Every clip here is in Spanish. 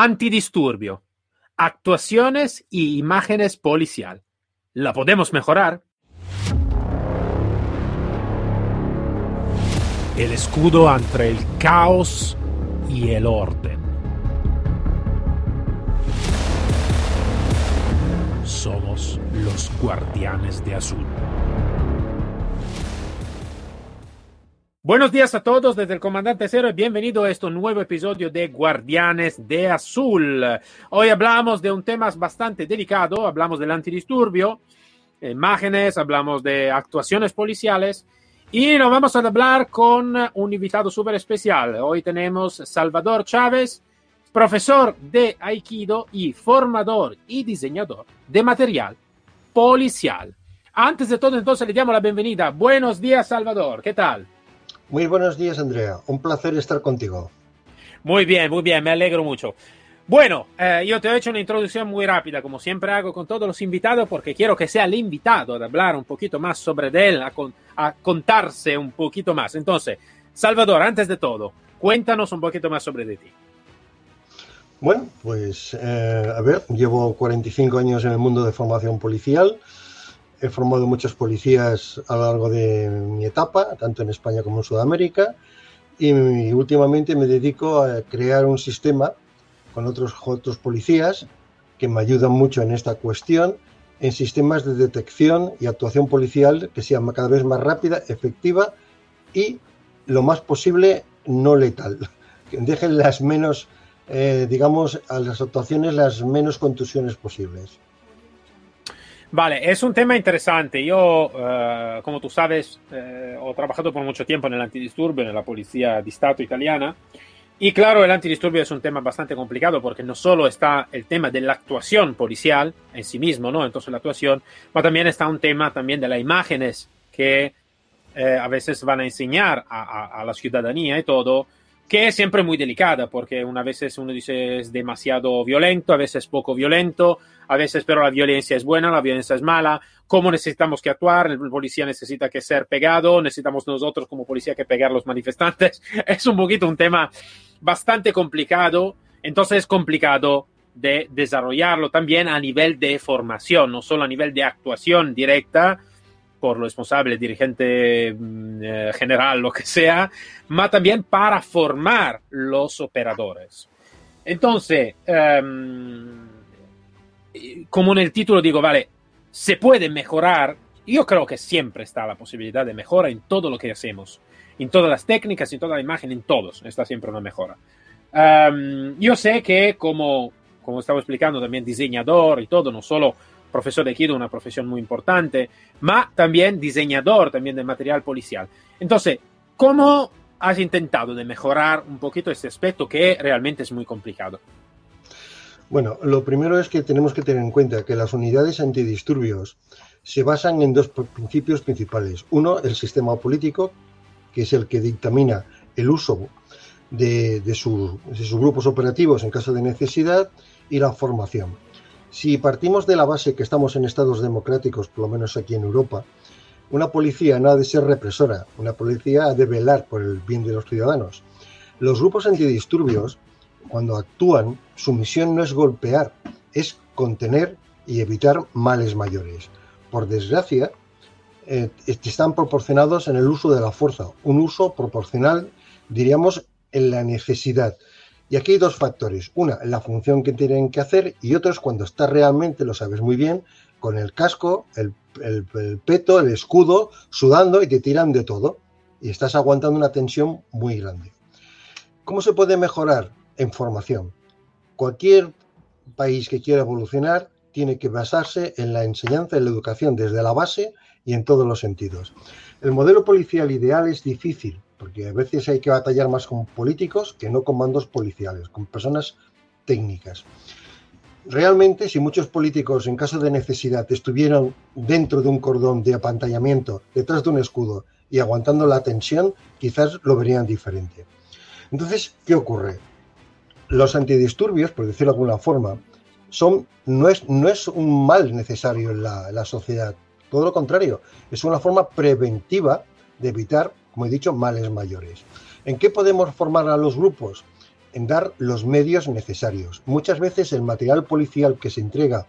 Antidisturbio. Actuaciones y imágenes policial. ¿La podemos mejorar? El escudo entre el caos y el orden. Somos los guardianes de azul. Buenos días a todos desde el Comandante Cero y bienvenido a este nuevo episodio de Guardianes de Azul. Hoy hablamos de un tema bastante delicado, hablamos del antidisturbio, imágenes, hablamos de actuaciones policiales y nos vamos a hablar con un invitado súper especial. Hoy tenemos Salvador Chávez, profesor de Aikido y formador y diseñador de material policial. Antes de todo, entonces le damos la bienvenida. Buenos días, Salvador. ¿Qué tal? Muy buenos días, Andrea. Un placer estar contigo. Muy bien, muy bien, me alegro mucho. Bueno, eh, yo te he hecho una introducción muy rápida, como siempre hago con todos los invitados, porque quiero que sea el invitado a hablar un poquito más sobre él, a, a contarse un poquito más. Entonces, Salvador, antes de todo, cuéntanos un poquito más sobre de ti. Bueno, pues eh, a ver, llevo 45 años en el mundo de formación policial he formado muchos policías a lo largo de mi etapa, tanto en España como en Sudamérica, y últimamente me dedico a crear un sistema con otros, otros policías que me ayudan mucho en esta cuestión, en sistemas de detección y actuación policial que sean cada vez más rápida, efectiva y lo más posible no letal. Que dejen las menos, eh, digamos, a las actuaciones las menos contusiones posibles. Vale, es un tema interesante. Yo, eh, como tú sabes, eh, he trabajado por mucho tiempo en el antidisturbio, en la policía de Estado italiana. Y claro, el antidisturbio es un tema bastante complicado porque no solo está el tema de la actuación policial en sí mismo, ¿no? Entonces la actuación, pero también está un tema también de las imágenes que eh, a veces van a enseñar a, a la ciudadanía y todo que es siempre muy delicada, porque una vez uno dice es demasiado violento, a veces poco violento, a veces pero la violencia es buena, la violencia es mala, cómo necesitamos que actuar, el policía necesita que ser pegado, necesitamos nosotros como policía que pegar a los manifestantes, es un poquito un tema bastante complicado, entonces es complicado de desarrollarlo también a nivel de formación, no solo a nivel de actuación directa, por lo responsable, dirigente mm, eh, general, lo que sea, más también para formar los operadores. Entonces, em, como en el título digo, vale, se puede mejorar. Yo creo que siempre está la posibilidad de mejora en todo lo que hacemos, en todas las técnicas, en toda la imagen, en todos, está siempre una mejora. Em, yo sé que como, como estaba explicando también diseñador y todo, no solo profesor de Aikido, una profesión muy importante, ma también diseñador también de material policial. Entonces, ¿cómo has intentado de mejorar un poquito este aspecto que realmente es muy complicado? Bueno, lo primero es que tenemos que tener en cuenta que las unidades antidisturbios se basan en dos principios principales. Uno, el sistema político, que es el que dictamina el uso de, de sus grupos operativos en caso de necesidad, y la formación. Si partimos de la base que estamos en estados democráticos, por lo menos aquí en Europa, una policía no ha de ser represora, una policía ha de velar por el bien de los ciudadanos. Los grupos antidisturbios, cuando actúan, su misión no es golpear, es contener y evitar males mayores. Por desgracia, eh, están proporcionados en el uso de la fuerza, un uso proporcional, diríamos, en la necesidad. Y aquí hay dos factores. Una, la función que tienen que hacer y otro es cuando estás realmente, lo sabes muy bien, con el casco, el, peto, el escudo, sudando y te tiran de todo. Y estás aguantando una tensión muy grande. ¿Cómo se puede mejorar? En formación. Cualquier país que quiera evolucionar tiene que basarse en la enseñanza y la educación desde la base y en todos los sentidos. El modelo policial ideal es difícil, porque a veces hay que batallar más con políticos que no con mandos policiales, con personas técnicas. Realmente, si muchos políticos, en caso de necesidad, estuvieran dentro de un cordón de apantallamiento, detrás de un escudo y aguantando la tensión, quizás lo verían diferente. Entonces, ¿qué ocurre? Los antidisturbios, por decirlo de alguna forma, son, no, es, no es un mal necesario en la, en la sociedad, todo lo contrario, es una forma preventiva de evitar como he dicho, males mayores. ¿En qué podemos formar a los grupos? en dar los medios necesarios. Muchas veces el material policial que se entrega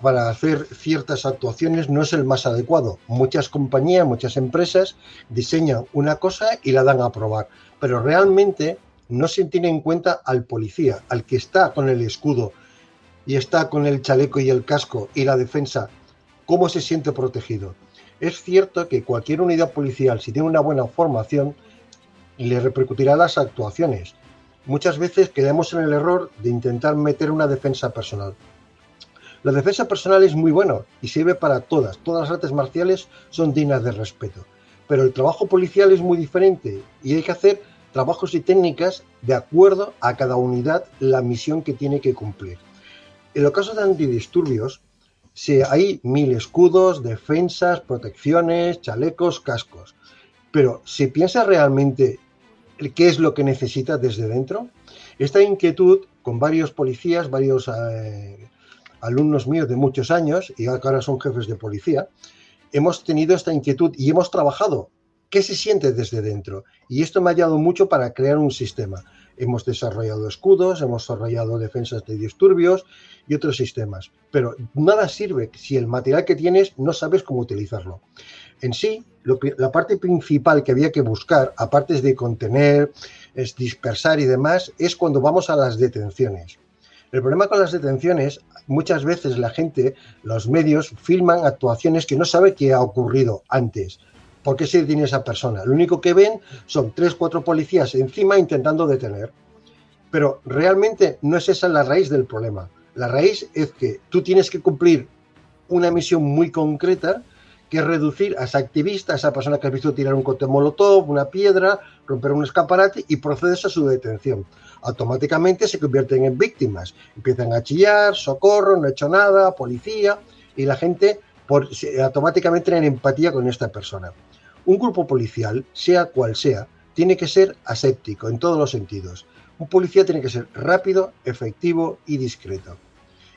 para hacer ciertas actuaciones no es el más adecuado. Muchas compañías, muchas empresas diseñan una cosa y la dan a probar, pero realmente no se tiene en cuenta al policía, al que está con el escudo y está con el chaleco y el casco y la defensa, cómo se siente protegido. Es cierto que cualquier unidad policial, si tiene una buena formación, le repercutirá las actuaciones. Muchas veces quedamos en el error de intentar meter una defensa personal. La defensa personal es muy bueno y sirve para todas. Todas las artes marciales son dignas de respeto. Pero el trabajo policial es muy diferente y hay que hacer trabajos y técnicas de acuerdo a cada unidad la misión que tiene que cumplir. En los casos de antidisturbios, hay mil escudos, defensas, protecciones, chalecos, cascos. Pero ¿se piensa realmente qué es lo que necesita desde dentro? Esta inquietud con varios policías, varios eh, alumnos míos de muchos años y ahora son jefes de policía, hemos tenido esta inquietud y hemos trabajado. ¿Qué se siente desde dentro? Y esto me ha ayudado mucho para crear un sistema. Hemos desarrollado escudos, hemos desarrollado defensas de disturbios y otros sistemas. Pero nada sirve si el material que tienes no sabes cómo utilizarlo. En sí, la parte principal que había que buscar, aparte de contener, es dispersar y demás, es cuando vamos a las detenciones. El problema con las detenciones, muchas veces la gente, los medios, filman actuaciones que no sabe qué ha ocurrido antes. ¿Por qué se detiene esa persona? Lo único que ven son tres, cuatro policías encima intentando detener. Pero realmente no es esa la raíz del problema. La raíz es que tú tienes que cumplir una misión muy concreta que es reducir a ese activista, a esa persona que ha visto tirar un cote molotov, una piedra, romper un escaparate y procedes a su detención automáticamente se convierten en víctimas. Empiezan a chillar, socorro, no he hecho nada, policía, y la gente automáticamente tiene empatía con esta persona. Un grupo policial, sea cual sea, tiene que ser aséptico en todos los sentidos. Un policía tiene que ser rápido, efectivo y discreto.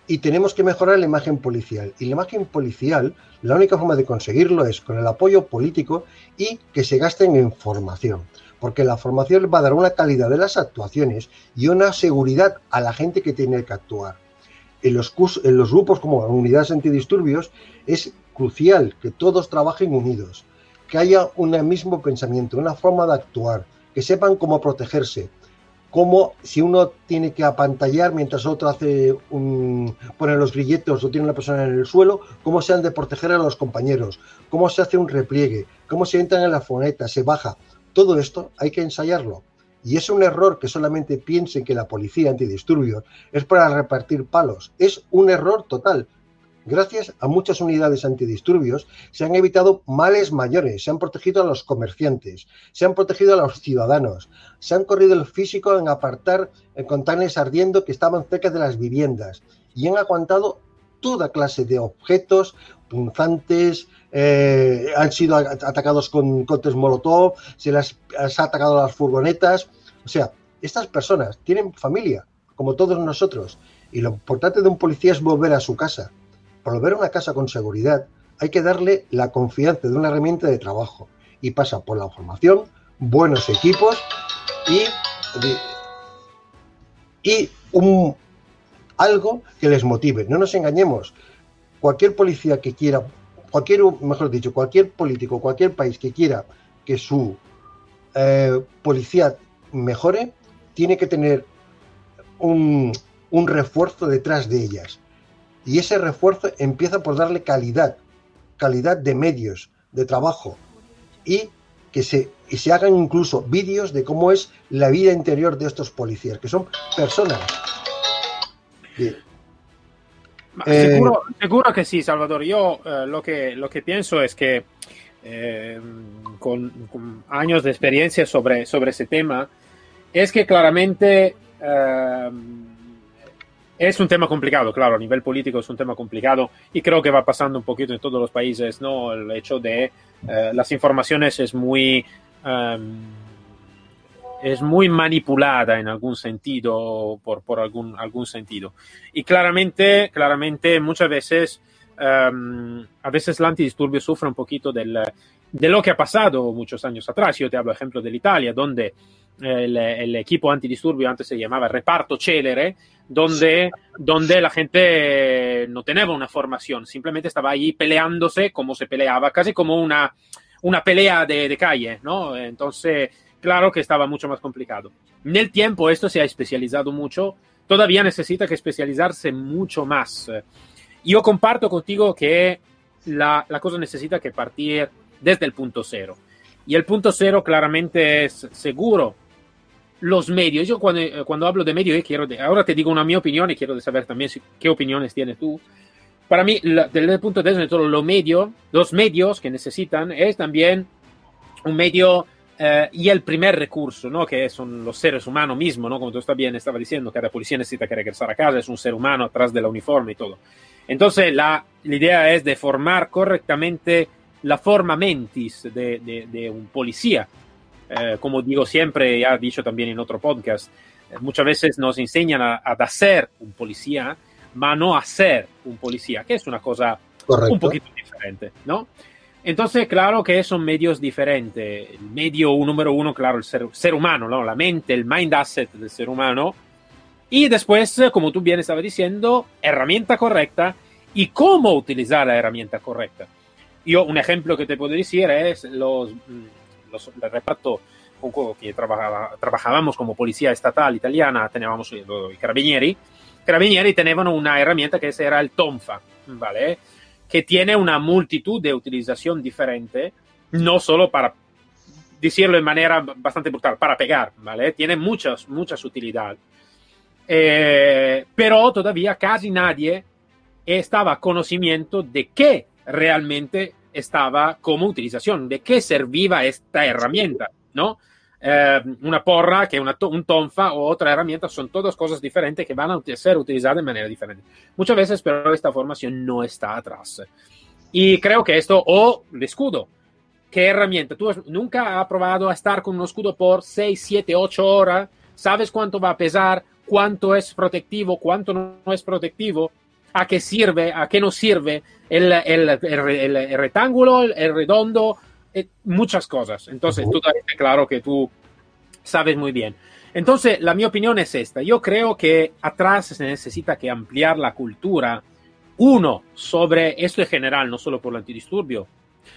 Y tenemos que mejorar la imagen policial. Y la imagen policial, la única forma de conseguirlo es con el apoyo político y que se gasten en formación porque la formación va a dar una calidad de las actuaciones y una seguridad a la gente que tiene que actuar. En los, en los grupos como unidades antidisturbios es crucial que todos trabajen unidos, que haya un mismo pensamiento, una forma de actuar, que sepan cómo protegerse, cómo si uno tiene que apantallar mientras otro hace pone los grilletos o tiene una persona en el suelo, cómo se han de proteger a los compañeros, cómo se hace un repliegue, cómo se entra en la foneta, se baja. Todo esto hay que ensayarlo. Y es un error que solamente piensen que la policía antidisturbios es para repartir palos. Es un error total. Gracias a muchas unidades antidisturbios se han evitado males mayores, se han protegido a los comerciantes, se han protegido a los ciudadanos, se han corrido el físico en apartar containers ardiendo que estaban cerca de las viviendas y han aguantado toda clase de objetos punzantes, eh, han sido atacados con cotes molotov, se les, ha atacado las furgonetas. O sea, estas personas tienen familia, como todos nosotros, y lo importante de un policía es volver a su casa. Volver a una casa con seguridad hay que darle la confianza de una herramienta de trabajo y pasa por la formación, buenos equipos y, y un, algo que les motive. No nos engañemos, cualquier policía que quiera cualquier, mejor dicho, cualquier político, cualquier país que quiera que su eh, policía mejore, tiene que tener un, refuerzo detrás de ellas. Y ese refuerzo empieza por darle calidad, calidad de medios, de trabajo, y que se, y se hagan incluso vídeos de cómo es la vida interior de estos policías, que son personas. Eh, seguro, que sí, Salvador. Yo eh, lo, que, lo que pienso es que eh, con, años de experiencia sobre, sobre ese tema, es que claramente es un tema complicado, claro, a nivel político es un tema complicado y creo que va pasando un poquito en todos los países, ¿no? El hecho de las informaciones es muy es muy manipulada en algún sentido, por, por algún, algún sentido. Y claramente, claramente muchas veces, em, a veces el antidisturbio sufre un poquito del, de lo que ha pasado muchos años atrás. Yo te hablo ejemplo de Italia, donde el, equipo antidisturbio, antes se llamaba reparto célere, donde, donde la gente no tenía una formación, simplemente estaba ahí peleándose como se peleaba, casi como una, una pelea de, de calle, ¿no? Entonces, claro que estaba mucho más complicado. En el tiempo esto se ha especializado mucho, todavía necesita que especializarse mucho más. Yo comparto contigo que la, la cosa necesita que partir desde el punto cero. Y el punto cero claramente es seguro los medios. Yo cuando, eh, hablo de medios, quiero ahora te digo una mi opinión y quiero saber también qué opiniones tienes tú. Para mí, desde el punto de vista de los medios, los medios que necesitan es también un medio eh, y el primer recurso, ¿no? que son los seres humanos mismos, ¿no? como tú estás bien estaba diciendo, la policía necesita que regresar a casa, es un ser humano atrás de la uniforme y todo. Entonces, la, idea es de formar correctamente la forma mentis de, de, de un policía, eh, como digo siempre, ya he dicho también en otro podcast, eh, muchas veces nos enseñan a, a, hacer un policía, pero no a ser un policía, que es una cosa Correcto. un poquito diferente, ¿no? Entonces, claro que son medios diferentes. El medio número uno, claro, el ser, ser humano, ¿no? La mente, el mind asset del ser humano. Y después, como tú bien estabas diciendo, herramienta correcta y cómo utilizar la herramienta correcta. Yo, un ejemplo que te puedo decir es los los, el reparto con que trabajaba, trabajábamos como policía estatal italiana, teníamos i carabinieri, carabinieri tenevano una herramienta que era el TONFA, ¿vale? Que tiene una multitud de utilización diferente, no solo para decirlo de manera bastante brutal, para pegar, ¿vale? Tiene muchas, muchas utilidades. Eh, pero todavía casi nadie estaba a conocimiento de qué realmente estaba como utilización, de qué servía esta herramienta, ¿no? Eh, una porra, que una, un tonfa o otra herramienta son todas cosas diferentes que van a ser utilizadas de manera diferente. Muchas veces, pero esta formación no está atrás. Y creo que esto, o el escudo, ¿qué herramienta? Tú nunca has probado a estar con un escudo por 6, 7, 8 horas, sabes cuánto va a pesar, cuánto es protectivo, cuánto no es protectivo, a qué sirve, a qué no sirve el, el, el, el rectángulo, el redondo, eh, muchas cosas. Entonces, tú claro que tú sabes muy bien. Entonces, la mi opinión es esta. Yo creo que atrás se necesita que ampliar la cultura, uno, sobre esto en general, no solo por el antidisturbio,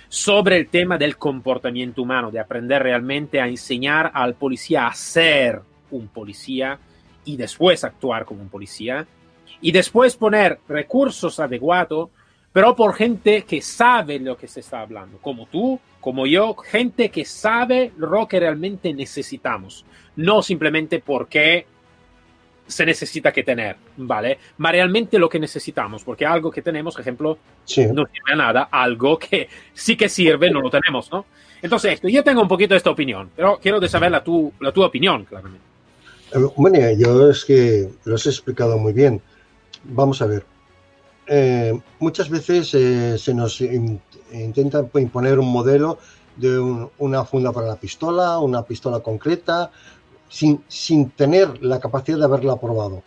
sobre el tema del comportamiento humano, de aprender realmente a enseñar al policía a ser un policía y después actuar como un policía y después poner recursos adecuados, pero por gente que sabe lo que se está hablando, como tú, como yo, gente que sabe lo que realmente necesitamos, no simplemente porque se necesita que tener, ¿vale? Pero realmente lo que necesitamos, porque algo que tenemos, por ejemplo, sí. no sirve a nada, algo que sí que sirve, no lo tenemos, ¿no? Entonces, esto, yo tengo un poquito esta opinión, pero quiero de saber la tu, la tu opinión, claramente. Bueno, yo es que lo has explicado muy bien vamos a ver. Eh, muchas veces eh, se nos in, intenta imponer un modelo de un, una funda para la pistola, una pistola concreta, sin, sin tener la capacidad de haberla probado.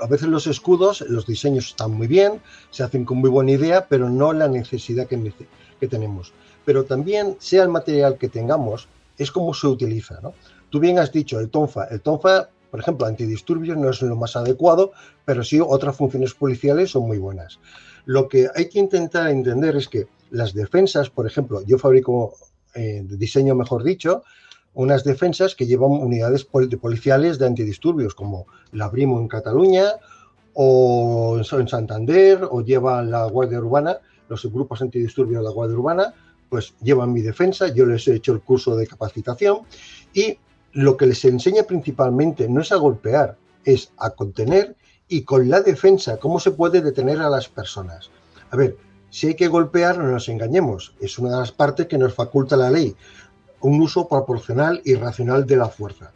A veces los escudos, los diseños están muy bien, se hacen con muy buena idea, pero no la necesidad que, que tenemos. Pero también, sea el material que tengamos, es como se utiliza. ¿no? Tú bien has dicho, el tonfa. El tonfa por ejemplo, antidisturbios no es lo más adecuado, pero sí otras funciones policiales son muy buenas. Lo que hay que intentar entender es que las defensas, por ejemplo, yo fabrico eh, diseño, mejor dicho, unas defensas que llevan unidades policiales de antidisturbios, como la Brimo en Cataluña o en Santander, o lleva la Guardia Urbana, los grupos antidisturbios de la Guardia Urbana, pues llevan mi defensa, yo les he hecho el curso de capacitación y lo que les enseña principalmente no es a golpear, es a contener y con la defensa, cómo se puede detener a las personas. A ver, si hay que golpear, no nos engañemos, es una de las partes que nos faculta la ley, un uso proporcional y racional de la fuerza.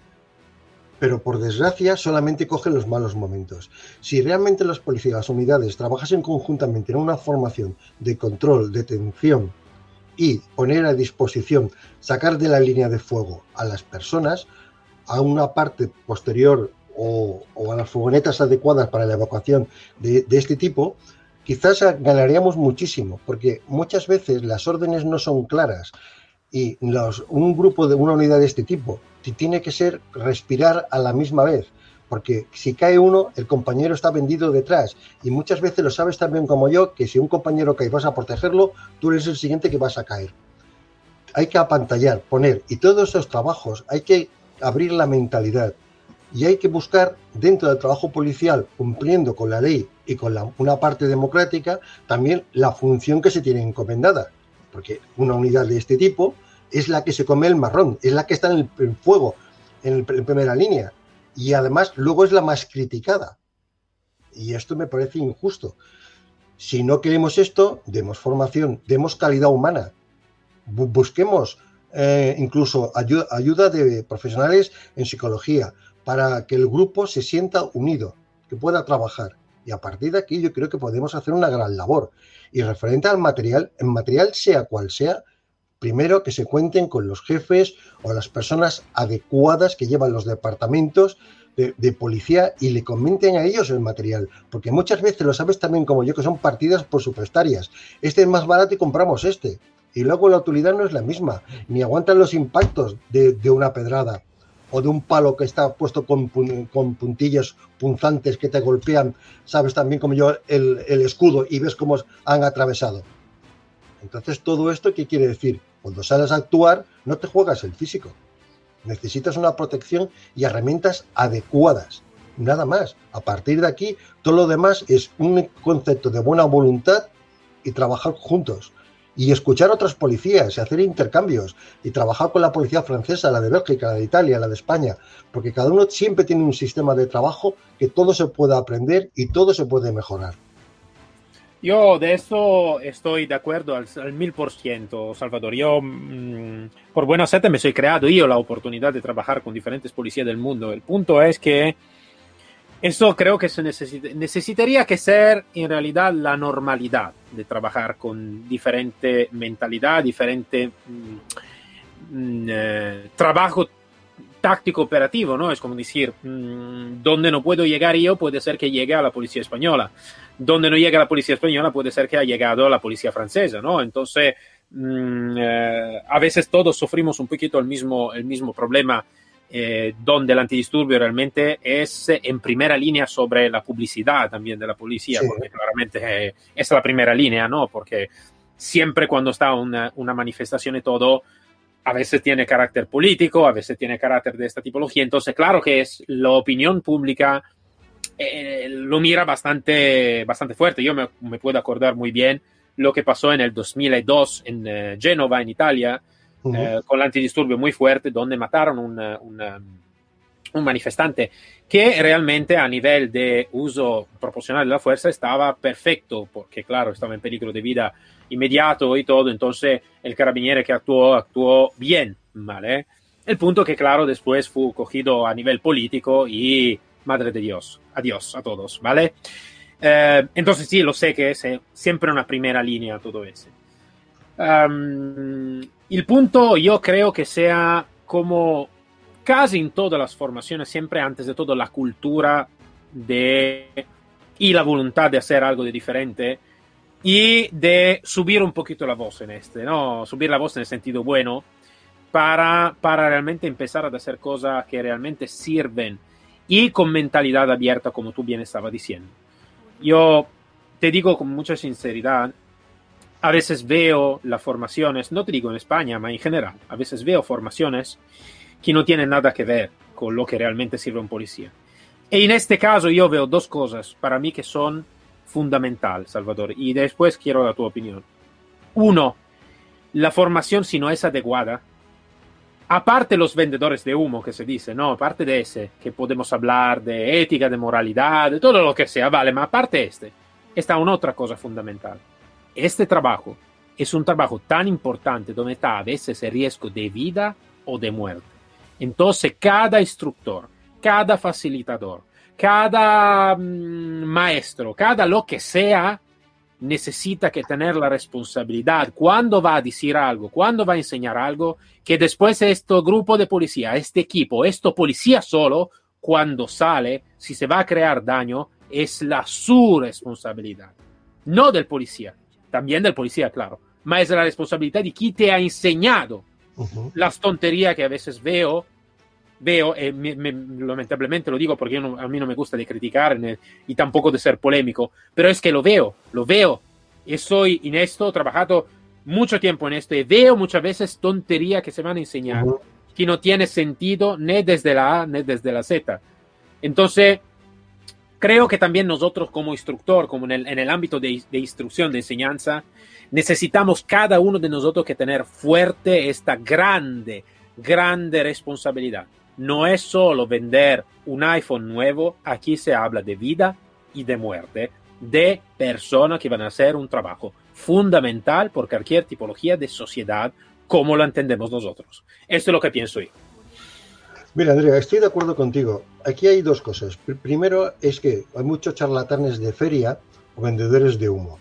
Pero por desgracia solamente cogen los malos momentos. Si realmente las policías, las unidades, trabajasen conjuntamente en una formación de control, detención y poner a disposición, sacar de la línea de fuego a las personas a una parte posterior o, a las furgonetas adecuadas para la evacuación de, de este tipo, quizás ganaríamos muchísimo, porque muchas veces las órdenes no son claras y los, un grupo de una unidad de este tipo tiene que ser respirar a la misma vez. Porque si cae uno, el compañero está vendido detrás. Y muchas veces lo sabes también como yo, que si un compañero cae y vas a protegerlo, tú eres el siguiente que vas a caer. Hay que apantallar, poner. Y todos esos trabajos hay que abrir la mentalidad. Y hay que buscar dentro del trabajo policial, cumpliendo con la ley y con una parte democrática, también la función que se tiene encomendada. Porque una unidad de este tipo es la que se come el marrón, es la que está en el fuego, en, en primera línea y además luego es la más criticada. Y esto me parece injusto. Si no queremos esto, demos formación, demos calidad humana, busquemos eh, incluso ayuda, ayuda de profesionales en psicología para que el grupo se sienta unido, que pueda trabajar. Y a partir de aquí yo creo que podemos hacer una gran labor. Y referente al material, en material sea cual sea, primero que se cuenten con los jefes o las personas adecuadas que llevan los departamentos de, policía y le comenten a ellos el material, porque muchas veces lo sabes también como yo que son partidas por superestarias. Este es más barato y compramos este. Y luego la utilidad no es la misma, ni aguantan los impactos de, una pedrada o de un palo que está puesto con, con, puntillas punzantes que te golpean, sabes también como yo el escudo y ves cómo han atravesado. Entonces, todo esto, ¿qué quiere decir? Cuando sales a actuar, no te juegas el físico. Necesitas una protección y herramientas adecuadas. Nada más. A partir de aquí, todo lo demás es un concepto de buena voluntad y trabajar juntos. Y escuchar a otras policías y hacer intercambios. Y trabajar con la policía francesa, la de Bélgica, la de Italia, la de España. Porque cada uno siempre tiene un sistema de trabajo que todo se puede aprender y todo se puede mejorar. Yo de eso estoy de acuerdo al, mil por ciento, Salvador. Yo, mm, por buena suerte, me soy creado yo la oportunidad de trabajar con diferentes policías del mundo. El punto es que eso creo que se necesitaría que ser en realidad la normalidad de trabajar con diferente mentalidad, diferente mm, mm, eh, trabajo táctico operativo, ¿no? Es como decir, donde no puedo llegar yo puede ser que llegue a la policía española donde no llega la policía española puede ser que ha llegado la policía francesa, ¿no? Entonces, mm, eh, a veces todos sufrimos un poquito el mismo, el mismo problema, eh, donde el antidisturbio realmente es en primera línea sobre la publicidad también de la policía, porque claramente eh, es la primera línea, ¿no? Porque siempre cuando está una, una manifestación y todo, a veces tiene carácter político, a veces tiene carácter de esta tipología, entonces claro que es la opinión pública eh, lo mira bastante, bastante fuerte. Yo me, puedo acordar muy bien lo que pasó en el 2002 en uh, Génova, en Italia, uh, con el antidisturbio muy fuerte, donde mataron un, un manifestante que realmente a nivel de uso proporcional de la fuerza estaba perfecto, porque claro, estaba en peligro de vida inmediato y todo, entonces el carabiniere que actuó, actuó bien, ¿vale? El punto que claro, después fue cogido a nivel político y Madre de Dios. Adiós a todos, ¿vale? Eh, entonces sí, lo sé que es eh, siempre una primera línea todo eso. el punto yo creo que sea como casi en todas las formaciones, siempre antes de todo la cultura de y la voluntad de hacer algo de diferente y de subir un poquito la voz en este, ¿no? Subir la voz en el sentido bueno para, para realmente empezar a hacer cosas que realmente sirven y con mentalidad abierta, como tú bien estabas diciendo. Yo te digo con mucha sinceridad, a veces veo las formaciones, no te digo en España, pero en general, a veces veo formaciones que no tienen nada que ver con lo que realmente sirve un policía. Y en este caso yo veo dos cosas para mí que son fundamentales, Salvador, y después quiero la tu opinión. Uno, la formación si no es adecuada aparte los vendedores de humo que se dice, ¿no? Aparte de ese, que podemos hablar de ética, de moralidad, de todo lo que sea, vale, pero aparte este, está una otra cosa fundamental. Este trabajo es un trabajo tan importante donde está a veces el riesgo de vida o de muerte. Entonces, cada instructor, cada facilitador, cada mm, maestro, cada lo que sea, necesita que tener la responsabilidad. Cuando va a decir algo, cuando va a enseñar algo, que después este grupo de policía, este equipo, esto policía solo, cuando sale, si se va a crear daño, es la su responsabilidad, no del policía, también del policía, claro, mas es la responsabilidad de quien te ha enseñado las tonterías que a veces veo veo, eh, lamentablemente lo digo porque a mí no me gusta de criticar y tampoco de ser polémico, pero es que lo veo, lo veo. Y soy en esto, he trabajado mucho tiempo en esto y veo muchas veces tonterías que se van a enseñar que no tiene sentido ni desde la A ni desde la Z. Entonces, creo que también nosotros como instructor, como en el, en el ámbito de, de, instrucción, de enseñanza, necesitamos cada uno de nosotros que tener fuerte esta grande, grande responsabilidad. No es solo vender un iPhone nuevo, aquí se habla de vida y de muerte de personas que van a hacer un trabajo fundamental por cualquier tipología de sociedad como lo entendemos nosotros. Esto es lo que pienso yo. Mira, Andrea, estoy de acuerdo contigo. Aquí hay dos cosas. Primero es que hay muchos charlatanes de feria o vendedores de humo.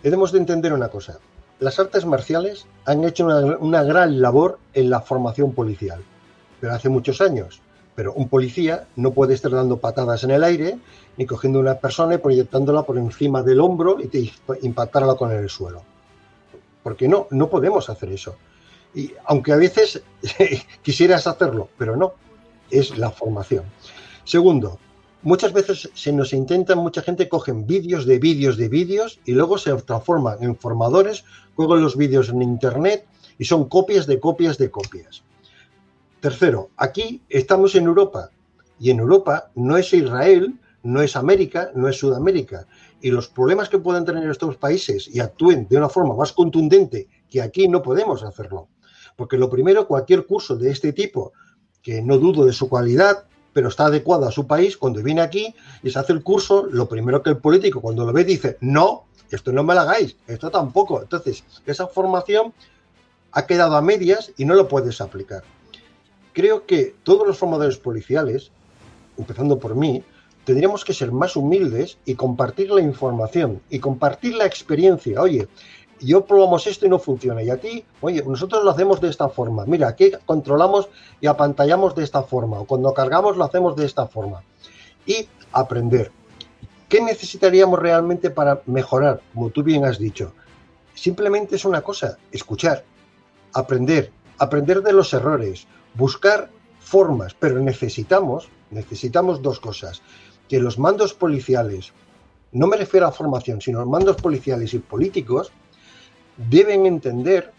Debemos de entender una cosa. Las artes marciales han hecho una, gran labor en la formación policial, pero hace muchos años. Pero un policía no puede estar dando patadas en el aire ni cogiendo una persona y proyectándola por encima del hombro y impactarla con el suelo. Porque no, no podemos hacer eso. Y aunque a veces quisieras hacerlo, pero no, es la formación. Segundo, muchas veces se nos intentan, mucha gente cogen vídeos de vídeos de vídeos y luego se transforman en formadores, juegan los vídeos en internet y son copias de copias de copias. Tercero, aquí estamos en Europa y en Europa no es Israel, no es América, no es Sudamérica. Y los problemas que puedan tener estos países y actúen de una forma más contundente que aquí no podemos hacerlo. Porque lo primero, cualquier curso de este tipo, que no dudo de su cualidad, pero está adecuado a su país, cuando viene aquí y se hace el curso, lo primero que el político cuando lo ve dice, no, esto no me lo hagáis, esto tampoco. Entonces, esa formación ha quedado a medias y no lo puedes aplicar. Creo que todos los formadores policiales, empezando por mí, tendríamos que ser más humildes y compartir la información y compartir la experiencia. Oye, yo probamos esto y no funciona. Y a ti, oye, nosotros lo hacemos de esta forma. Mira, aquí controlamos y apantallamos de esta forma. O cuando cargamos lo hacemos de esta forma. Y aprender. ¿Qué necesitaríamos realmente para mejorar? Como tú bien has dicho. Simplemente es una cosa, escuchar, aprender, aprender de los errores, buscar formas, pero necesitamos, necesitamos dos cosas. Que los mandos policiales, no me refiero a formación, sino mandos policiales y políticos, deben entender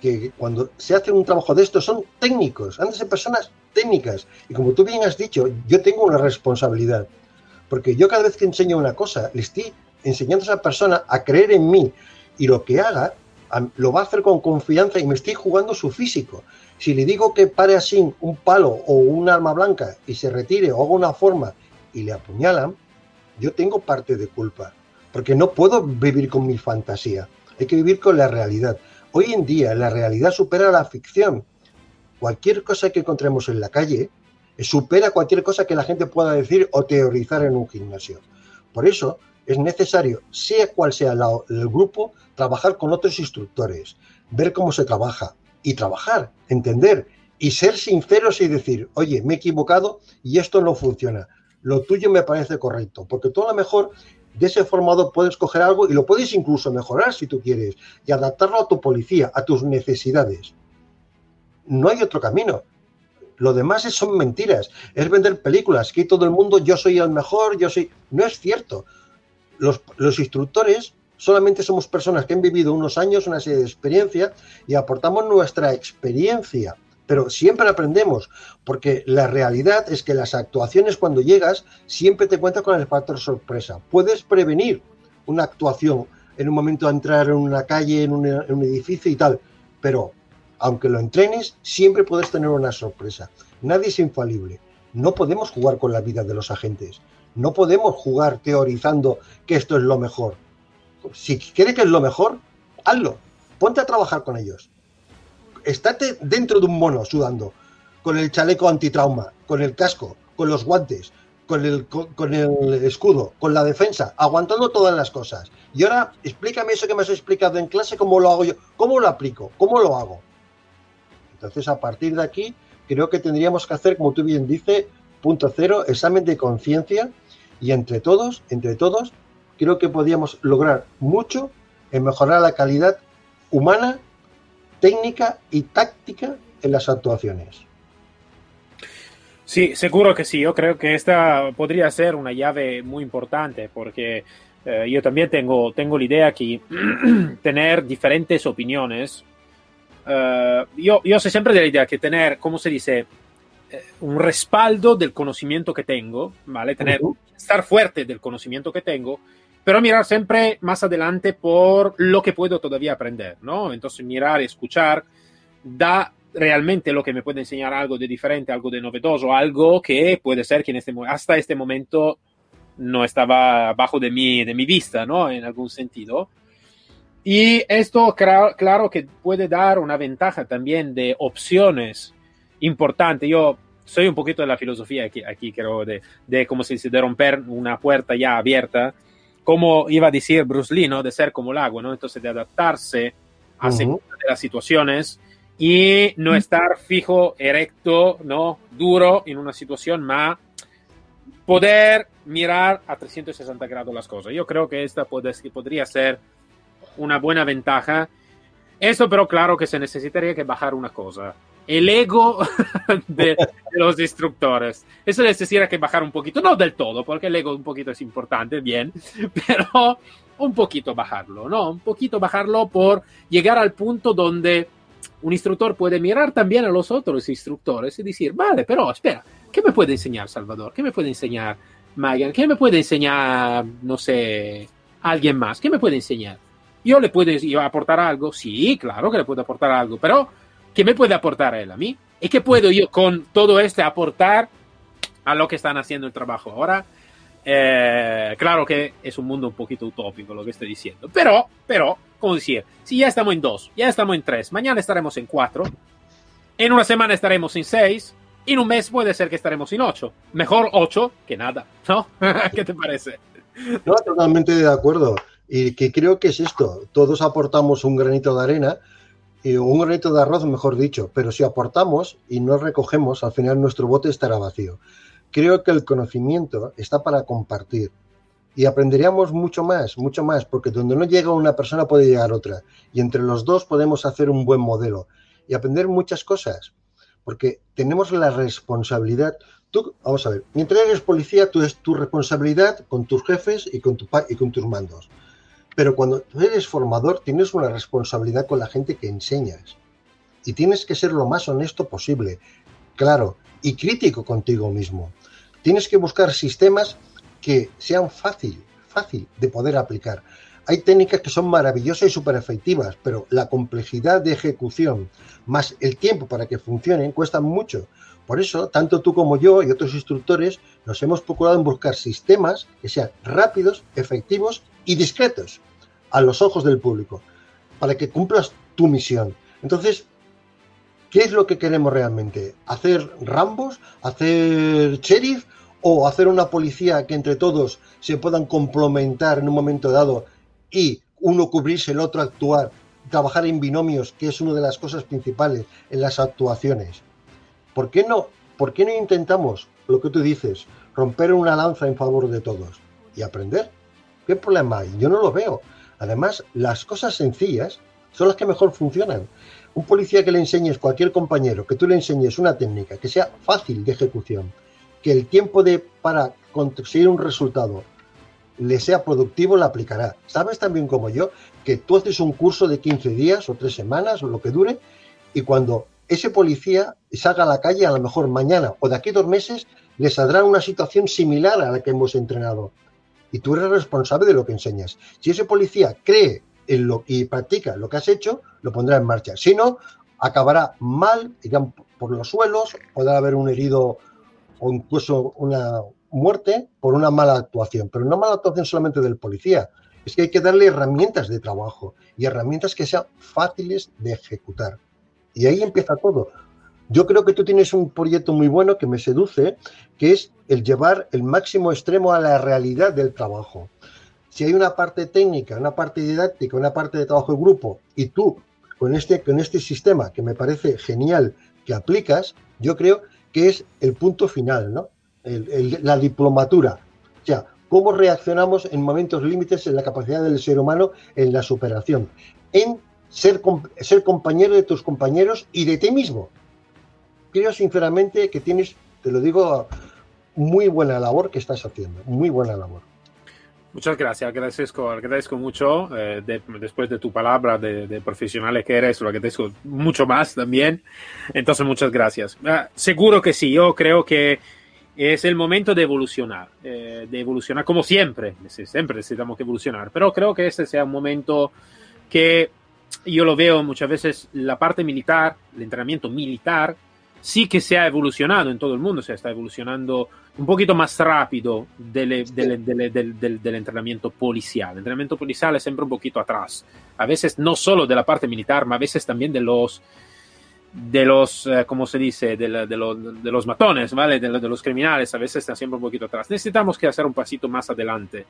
que cuando se hace un trabajo de esto son técnicos, han de personas técnicas. Y como tú bien has dicho, yo tengo una responsabilidad. Porque yo cada vez que enseño una cosa, le estoy enseñando a esa persona a creer en mí. Y lo que haga, lo va a hacer con confianza y me estoy jugando su físico. Si le digo que pare así un palo o un arma blanca y se retire o haga una forma y le apuñalan, yo tengo parte de culpa. Porque no puedo vivir con mi fantasía hay que vivir con la realidad. Hoy en día la realidad supera la ficción. Cualquier cosa que encontremos en la calle supera cualquier cosa que la gente pueda decir o teorizar en un gimnasio. Por eso es necesario, sea cual sea el grupo, trabajar con otros instructores, ver cómo se trabaja y trabajar, entender y ser sinceros y decir, oye, me he equivocado y esto no funciona. Lo tuyo me parece correcto, porque tú a lo mejor de ese formador puedes coger algo y lo puedes incluso mejorar si tú quieres y adaptarlo a tu policía, a tus necesidades. No hay otro camino. Lo demás son mentiras. Es vender películas. Que todo el mundo, yo soy el mejor, yo soy. No es cierto. Los, los instructores solamente somos personas que han vivido unos años, una serie de experiencia y aportamos nuestra experiencia pero siempre aprendemos, porque la realidad es que las actuaciones cuando llegas siempre te cuentas con el factor sorpresa. Puedes prevenir una actuación en un momento de entrar en una calle, en un, edificio y tal, pero aunque lo entrenes, siempre puedes tener una sorpresa. Nadie es infalible. No podemos jugar con la vida de los agentes. No podemos jugar teorizando que esto es lo mejor. Si quieres que es lo mejor, hazlo. Ponte a trabajar con ellos estate dentro de un mono sudando, con el chaleco antitrauma, con el casco, con los guantes, con el, con, el escudo, con la defensa, aguantando todas las cosas. Y ahora explícame eso que me has explicado en clase, cómo lo hago yo, cómo lo aplico, cómo lo hago. Entonces, a partir de aquí, creo que tendríamos que hacer, como tú bien dices, punto cero, examen de conciencia y entre todos, entre todos, creo que podríamos lograr mucho en mejorar la calidad humana técnica y táctica en las actuaciones. Sí, seguro que sí. Yo creo que esta podría ser una llave muy importante porque eh, yo también tengo, tengo la idea que tener diferentes opiniones. eh, yo, yo sé siempre de la idea que tener, ¿cómo se dice? Eh, un respaldo del conocimiento que tengo, ¿vale? Tener, estar fuerte del conocimiento que tengo, pero mirar siempre más adelante por lo que puedo todavía aprender, ¿no? Entonces mirar escuchar da realmente lo que me puede enseñar algo de diferente, algo de novedoso, algo que puede ser que en este, hasta este momento no estaba bajo de mi, de mi vista, ¿no? En algún sentido. Y esto, claro que puede dar una ventaja también de opciones importantes. Yo soy un poquito de la filosofía aquí, aquí creo, de, de cómo se dice, de romper una puerta ya abierta, como iba a decir Bruce Lee, ¿no? De ser como el agua, ¿no? Entonces, de adaptarse a según de las situaciones y no estar fijo, erecto, ¿no? Duro en una situación, más poder mirar a 360 grados las cosas. Yo creo que esta puede, podría ser una buena ventaja. Eso pero claro que se necesitaría que bajar una cosa. El ego de, los instructores. Eso necesitaría que bajar un poquito, no del todo, porque el ego un poquito es importante, bien, pero un poquito bajarlo, ¿no? Un poquito bajarlo por llegar al punto donde un instructor puede mirar también a los otros instructores y decir, vale, pero espera, ¿qué me puede enseñar Salvador? ¿Qué me puede enseñar Megan? ¿Qué me puede enseñar, no sé, alguien más? ¿Qué me puede enseñar? ¿Yo le puedo aportar algo? Sí, claro que le puedo aportar algo, pero ¿qué me puede aportar él a mí? ¿Y qué puedo yo con todo este aportar a lo que están haciendo el trabajo ahora? Eh, claro que es un mundo un poquito utópico lo que estoy diciendo, pero, pero, como decir, si ya estamos en dos, ya estamos en tres, mañana estaremos en cuatro, en una semana estaremos en seis, y en un mes puede ser que estaremos en ocho. Mejor ocho que nada, ¿no? ¿Qué te parece? No, totalmente de acuerdo. Y que creo que es esto. Todos aportamos un granito de arena, un granito de arroz, mejor dicho, pero si aportamos y no recogemos, al final nuestro bote estará vacío. Creo que el conocimiento está para compartir. Y aprenderíamos mucho más, mucho más, porque donde no llega una persona puede llegar otra. Y entre los dos podemos hacer un buen modelo y aprender muchas cosas. Porque tenemos la responsabilidad. Tú, vamos a ver, mientras eres policía, tú es tu responsabilidad con tus jefes y con, tu, y con tus mandos. Pero cuando tú eres formador, tienes una responsabilidad con la gente que enseñas. Y tienes que ser lo más honesto posible, claro, y crítico contigo mismo. Tienes que buscar sistemas que sean fácil, fácil de poder aplicar. Hay técnicas que son maravillosas y súper efectivas, pero la complejidad de ejecución más el tiempo para que funcionen cuesta mucho. Por eso, tanto tú como yo y otros instructores nos hemos procurado en buscar sistemas que sean rápidos, efectivos y discretos a los ojos del público, para que cumplas tu misión. Entonces, ¿qué es lo que queremos realmente? ¿Hacer Rambos? ¿Hacer sheriff? ¿O hacer una policía que entre todos se puedan complementar en un momento dado y uno cubrirse, el otro actuar, trabajar en binomios, que es una de las cosas principales en las actuaciones? ¿Por qué no, por qué no intentamos lo que tú dices, romper una lanza en favor de todos y aprender? ¿Qué problema hay? Yo no lo veo. Además, las cosas sencillas son las que mejor funcionan. Un policía que le enseñes cualquier compañero, que tú le enseñes una técnica que sea fácil de ejecución, que el tiempo de para conseguir un resultado le sea productivo, la aplicará. Sabes también como yo que tú haces un curso de 15 días o 3 semanas o lo que dure y cuando ese policía salga a la calle, a lo mejor mañana o de aquí dos meses, le saldrá una situación similar a la que hemos entrenado. Y tú eres responsable de lo que enseñas. Si ese policía cree en lo y practica lo que has hecho, lo pondrá en marcha. Si no, acabará mal, irán por los suelos, podrá haber un herido o incluso una muerte por una mala actuación. Pero no mala actuación solamente del policía, es que hay que darle herramientas de trabajo y herramientas que sean fáciles de ejecutar. Y ahí empieza todo. Yo creo que tú tienes un proyecto muy bueno que me seduce, que es el llevar el máximo extremo a la realidad del trabajo. Si hay una parte técnica, una parte didáctica, una parte de trabajo de grupo, y tú con este, con este sistema que me parece genial que aplicas, yo creo que es el punto final, ¿no? El, la diplomatura. O sea, cómo reaccionamos en momentos límites en la capacidad del ser humano en la superación, en ser, ser compañero de tus compañeros y de ti mismo. Creo sinceramente que tienes Te lo digo, muy buena labor que estás haciendo, muy buena labor. Muchas gracias, agradezco, agradezco mucho eh, después de tu palabra de, de, profesional que eres, lo agradezco mucho más también. Entonces, muchas gracias. Ah, seguro que sí, yo creo que es el momento de evolucionar, eh, de evolucionar como siempre, siempre necesitamos que evolucionar, pero creo que este sea un momento que yo lo veo muchas veces, la parte militar, el entrenamiento militar, sí que se ha evolucionado en todo el mundo, se está evolucionando un poquito más rápido del, del, del, del, entrenamiento policial. El entrenamiento policial es siempre un poquito atrás, a veces no solo de la parte militar, pero a veces también de los, de los, eh, ¿cómo se dice?, de, de, de los matones, ¿vale? De, los criminales, a veces está siempre un poquito atrás. Necesitamos que hacer un pasito más adelante.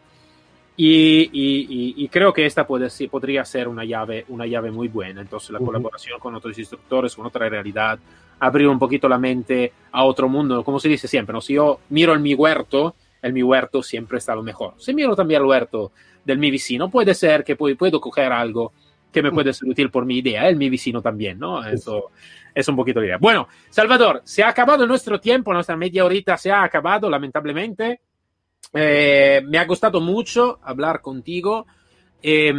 Y, y, y, creo que esta puede, podría ser una llave, una llave muy buena. Entonces, la uh -huh. colaboración con otros instructores, con otra realidad, abrir un poquito la mente a otro mundo. Como se dice siempre, ¿no? si yo miro en mi huerto, en mi huerto siempre está lo mejor. Si miro también el huerto del mi vecino, puede ser que puedo, puedo coger algo que me puede ser útil por mi idea, el mi vecino también, ¿no? Eso es un poquito la idea. Bueno, Salvador, se ha acabado nuestro tiempo, nuestra media horita se ha acabado, lamentablemente. Eh, me ha gustado mucho hablar contigo eh,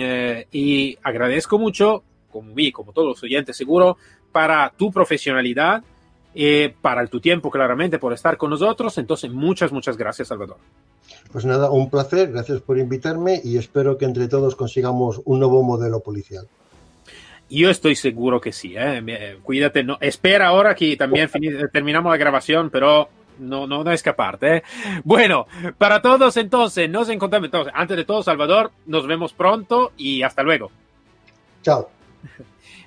eh, y agradezco mucho, como vi, como todos los oyentes seguro, para tu profesionalidad, eh, para tu tiempo claramente por estar con nosotros. Entonces, muchas, muchas gracias, Salvador. Pues nada, un placer, gracias por invitarme y espero que entre todos consigamos un nuevo modelo policial. Yo estoy seguro que sí, ¿eh? cuídate, no, espera ahora que también terminamos la grabación, pero no, no, no escaparte. ¿eh? Bueno, para todos entonces, nos encontramos entonces, antes de todo, Salvador, nos vemos pronto y hasta luego. Chao.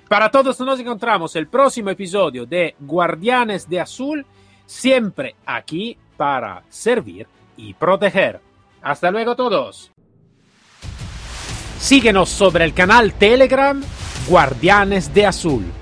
Para todos nos encontramos el próximo episodio de Guardianes de Azul, siempre aquí para servir y proteger. Hasta luego todos. Síguenos sobre el canal Telegram Guardianes de Azul.